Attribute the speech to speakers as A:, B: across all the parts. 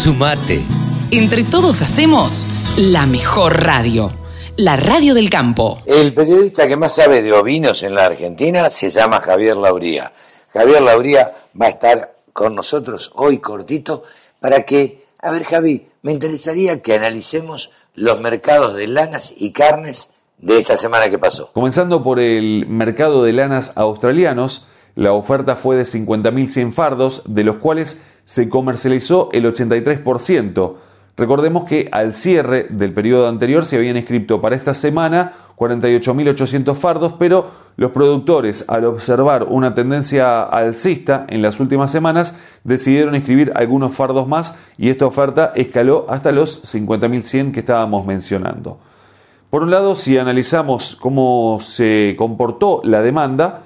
A: Sumate.
B: Entre todos hacemos la mejor radio. La radio del campo.
C: El periodista que más sabe de ovinos en la Argentina se llama Javier Lauría. Javier Lauría va a estar con nosotros hoy cortito para que, a ver Javi, me interesaría que analicemos los mercados de lanas y carnes de esta semana que pasó.
D: Comenzando por el mercado de lanas australianos, la oferta fue de 50.100 fardos, de los cuales se comercializó el 83%. Recordemos que al cierre del periodo anterior se habían inscrito para esta semana 48.800 fardos, pero los productores, al observar una tendencia alcista en las últimas semanas, decidieron inscribir algunos fardos más y esta oferta escaló hasta los 50.100 que estábamos mencionando. Por un lado, si analizamos cómo se comportó la demanda,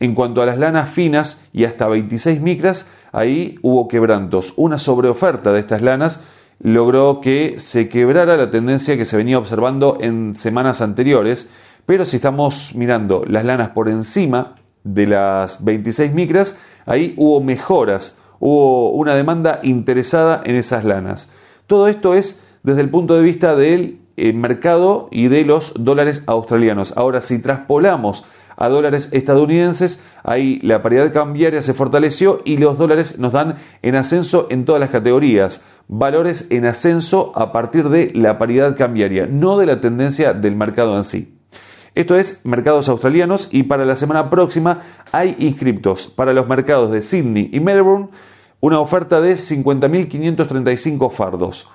D: en cuanto a las lanas finas y hasta 26 micras, ahí hubo quebrantos. Una sobreoferta de estas lanas logró que se quebrara la tendencia que se venía observando en semanas anteriores, pero si estamos mirando las lanas por encima de las 26 micras, ahí hubo mejoras, hubo una demanda interesada en esas lanas. Todo esto es desde el punto de vista del eh, mercado y de los dólares australianos. Ahora, si traspolamos a dólares estadounidenses, ahí la paridad cambiaria se fortaleció y los dólares nos dan en ascenso en todas las categorías. Valores en ascenso a partir de la paridad cambiaria, no de la tendencia del mercado en sí. Esto es mercados australianos y para la semana próxima hay inscriptos para los mercados de Sydney y Melbourne una oferta de 50.535 fardos.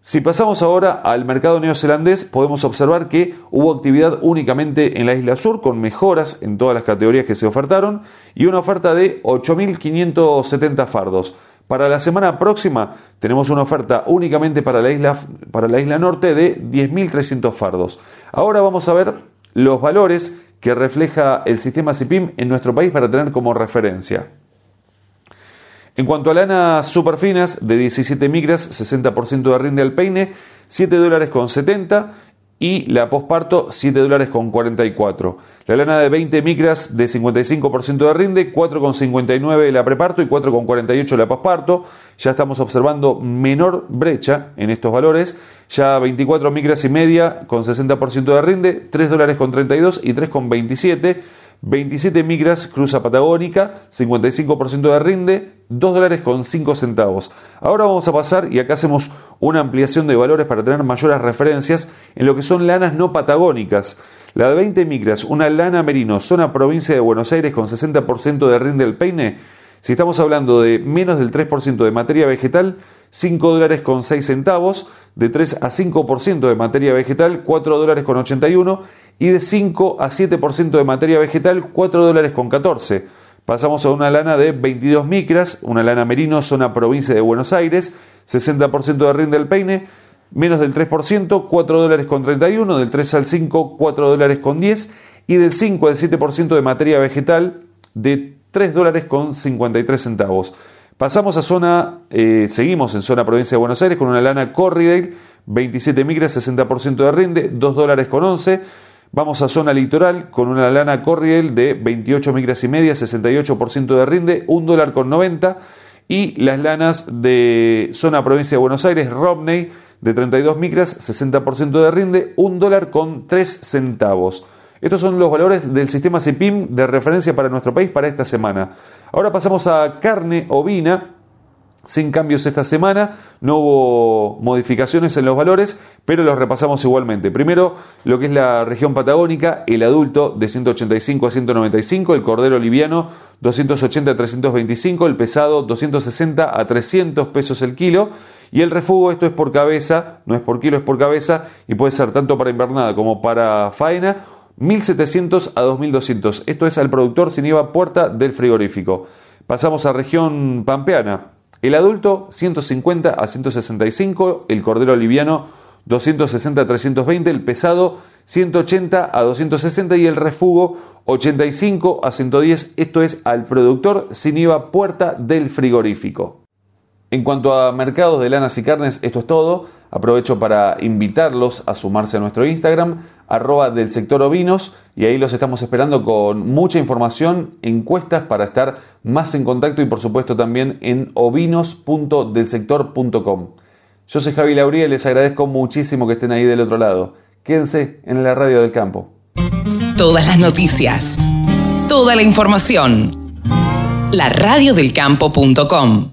D: Si pasamos ahora al mercado neozelandés, podemos observar que hubo actividad únicamente en la isla sur, con mejoras en todas las categorías que se ofertaron, y una oferta de 8.570 fardos. Para la semana próxima tenemos una oferta únicamente para la isla, para la isla norte de 10.300 fardos. Ahora vamos a ver los valores que refleja el sistema CIPIM en nuestro país para tener como referencia. En cuanto a lanas superfinas de 17 micras, 60% de rinde al peine, 7 dólares con 70 y la posparto 7 dólares con 44. La lana de 20 micras de 55% de rinde, 4,59 la preparto y 4,48 la posparto. Ya estamos observando menor brecha en estos valores. Ya 24 micras y media con 60% de rinde, 3 dólares con 32 y 3,27. 27 micras cruza patagónica, 55% de rinde, 2 dólares con 5 centavos. Ahora vamos a pasar y acá hacemos una ampliación de valores para tener mayores referencias en lo que son lanas no patagónicas. La de 20 micras, una lana merino, zona provincia de Buenos Aires con 60% de rinde del peine. Si estamos hablando de menos del 3% de materia vegetal, 5 dólares con 6 centavos, de 3 a 5% de materia vegetal, 4 dólares con 81 y de 5 a 7% de materia vegetal, 4 dólares con 14. Pasamos a una lana de 22 micras, una lana merino, zona provincia de Buenos Aires, 60% de rinde del peine, menos del 3%, 4 dólares con 31, del 3 al 5, 4 dólares con 10 y del 5 al 7% de materia vegetal, de 3 dólares con 53 centavos. Pasamos a zona, eh, seguimos en zona provincia de Buenos Aires con una lana Corridale, 27 micras, 60% de rinde, 2 dólares con 11. Vamos a zona litoral con una lana Corriel de 28 micras y media, 68% de rinde, 1 dólar con 90. Y las lanas de zona provincia de Buenos Aires, Romney, de 32 micras, 60% de rinde, 1 dólar con 3 centavos. Estos son los valores del sistema CIPIM de referencia para nuestro país para esta semana. Ahora pasamos a carne ovina sin cambios esta semana, no hubo modificaciones en los valores, pero los repasamos igualmente. Primero, lo que es la región patagónica, el adulto de 185 a 195, el cordero liviano 280 a 325, el pesado 260 a 300 pesos el kilo, y el refugo, esto es por cabeza, no es por kilo, es por cabeza, y puede ser tanto para invernada como para faena, 1700 a 2200. Esto es al productor sin IVA puerta del frigorífico. Pasamos a región pampeana. El adulto 150 a 165, el cordero liviano 260 a 320, el pesado 180 a 260 y el refugo 85 a 110. Esto es al productor sin IVA puerta del frigorífico. En cuanto a mercados de lanas y carnes, esto es todo. Aprovecho para invitarlos a sumarse a nuestro Instagram, arroba del sector ovinos y ahí los estamos esperando con mucha información, encuestas para estar más en contacto y por supuesto también en ovinos.delsector.com. Yo soy Javi Lauría y les agradezco muchísimo que estén ahí del otro lado. Quédense en la radio del campo.
B: Todas las noticias, toda la información. La radiodelcampo.com